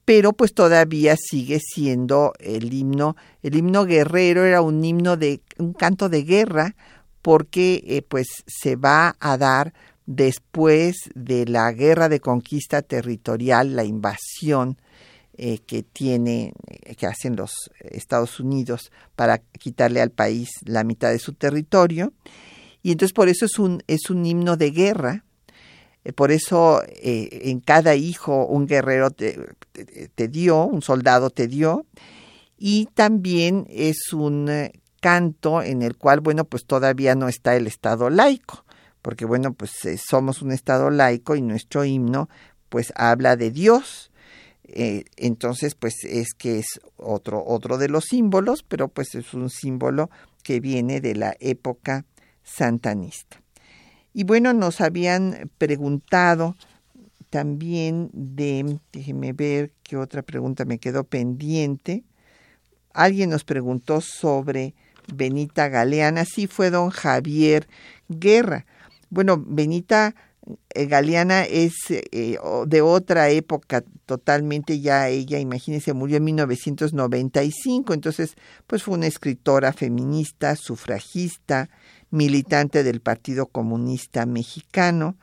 pero pues todavía sigue siendo el himno, el himno guerrero era un himno de un canto de guerra porque eh, pues se va a dar después de la guerra de conquista territorial, la invasión eh, que tiene, eh, que hacen los Estados Unidos para quitarle al país la mitad de su territorio. Y entonces por eso es un, es un himno de guerra. Eh, por eso en cada hijo un guerrero te, dio, un soldado te dio. Y también es un canto en el cual, bueno, pues todavía no está el Estado laico porque bueno, pues somos un Estado laico y nuestro himno pues habla de Dios. Eh, entonces, pues es que es otro, otro de los símbolos, pero pues es un símbolo que viene de la época santanista. Y bueno, nos habían preguntado también de, déjeme ver qué otra pregunta me quedó pendiente. Alguien nos preguntó sobre Benita Galeana, sí fue don Javier Guerra. Bueno, Benita eh, Galeana es eh, de otra época totalmente ya ella, imagínense, murió en 1995, entonces pues fue una escritora feminista, sufragista, militante del Partido Comunista Mexicano,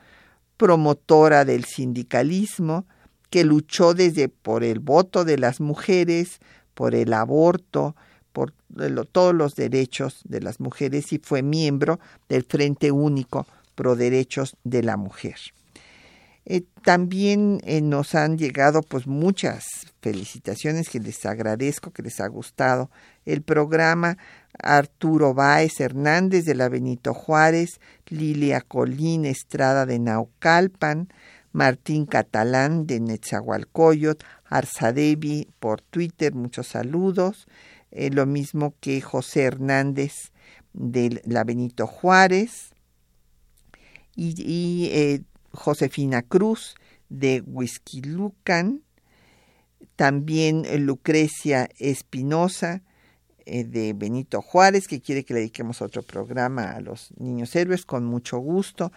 promotora del sindicalismo, que luchó desde por el voto de las mujeres, por el aborto, por todos los derechos de las mujeres y fue miembro del Frente Único pro derechos de la mujer. Eh, también eh, nos han llegado pues muchas felicitaciones que les agradezco, que les ha gustado el programa. Arturo Báez Hernández de la Benito Juárez, Lilia Colín Estrada de Naucalpan, Martín Catalán de Netzahualcoyot, Arzadevi por Twitter, muchos saludos. Eh, lo mismo que José Hernández de la Benito Juárez, y, eh, Josefina Cruz de Huizquilucan, también Lucrecia Espinosa eh, de Benito Juárez, que quiere que le dediquemos otro programa a los niños héroes, con mucho gusto.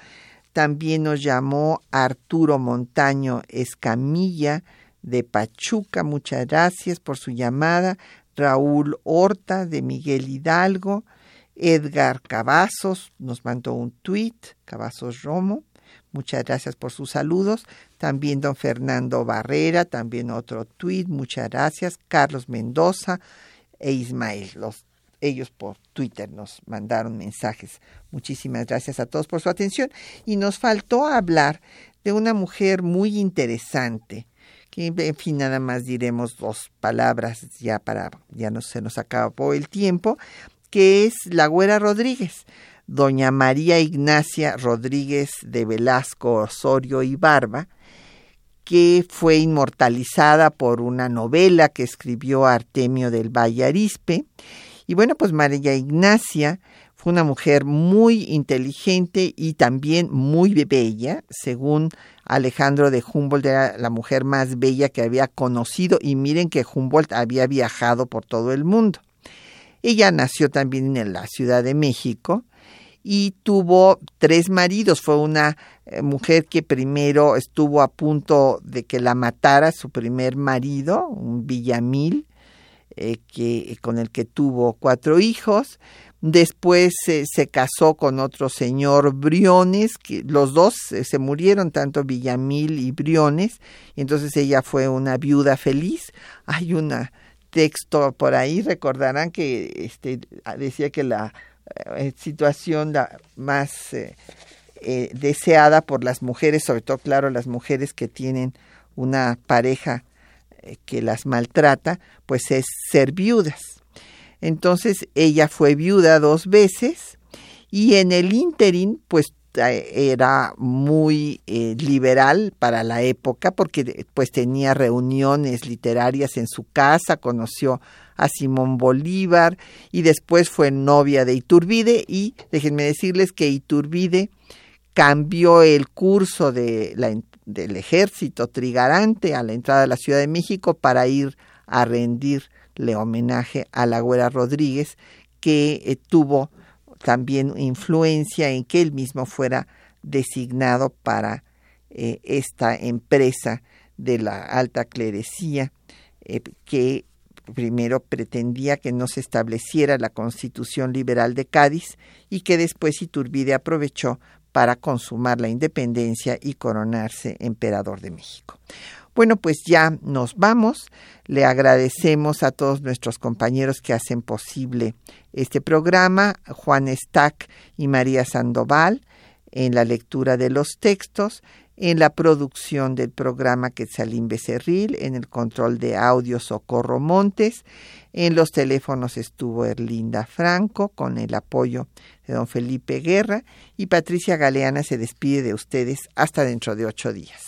También nos llamó Arturo Montaño Escamilla de Pachuca, muchas gracias por su llamada. Raúl Horta de Miguel Hidalgo, Edgar Cavazos nos mandó un tweet, Cavazos Romo. Muchas gracias por sus saludos. También don Fernando Barrera, también otro tweet, muchas gracias. Carlos Mendoza e Ismael, los, ellos por Twitter nos mandaron mensajes. Muchísimas gracias a todos por su atención. Y nos faltó hablar de una mujer muy interesante, que en fin, nada más diremos dos palabras ya para, ya no se nos acabó el tiempo, que es la Güera Rodríguez, doña María Ignacia Rodríguez de Velasco Osorio y Barba, que fue inmortalizada por una novela que escribió Artemio del Valle Arispe. Y bueno, pues María Ignacia fue una mujer muy inteligente y también muy bella, según Alejandro de Humboldt era la mujer más bella que había conocido y miren que Humboldt había viajado por todo el mundo. Ella nació también en la Ciudad de México y tuvo tres maridos. Fue una eh, mujer que primero estuvo a punto de que la matara su primer marido, un Villamil, eh, que, con el que tuvo cuatro hijos. Después se casó con otro señor Briones, que los dos se murieron, tanto Villamil y Briones, y entonces ella fue una viuda feliz. Hay una texto por ahí, recordarán que este, decía que la eh, situación la más eh, eh, deseada por las mujeres, sobre todo, claro, las mujeres que tienen una pareja que las maltrata, pues es ser viudas. Entonces ella fue viuda dos veces y en el ínterin pues era muy eh, liberal para la época porque pues tenía reuniones literarias en su casa, conoció a Simón Bolívar y después fue novia de Iturbide y déjenme decirles que Iturbide cambió el curso de la, del ejército trigarante a la entrada de la Ciudad de México para ir a rendirle homenaje a la Güera Rodríguez que eh, tuvo también influencia en que él mismo fuera designado para eh, esta empresa de la alta clerecía eh, que primero pretendía que no se estableciera la constitución liberal de Cádiz y que después Iturbide aprovechó para consumar la independencia y coronarse emperador de México. Bueno, pues ya nos vamos. Le agradecemos a todos nuestros compañeros que hacen posible este programa, Juan Stack y María Sandoval, en la lectura de los textos, en la producción del programa Quetzalín Becerril, en el control de audio Socorro Montes, en los teléfonos estuvo Erlinda Franco con el apoyo de don Felipe Guerra y Patricia Galeana se despide de ustedes hasta dentro de ocho días.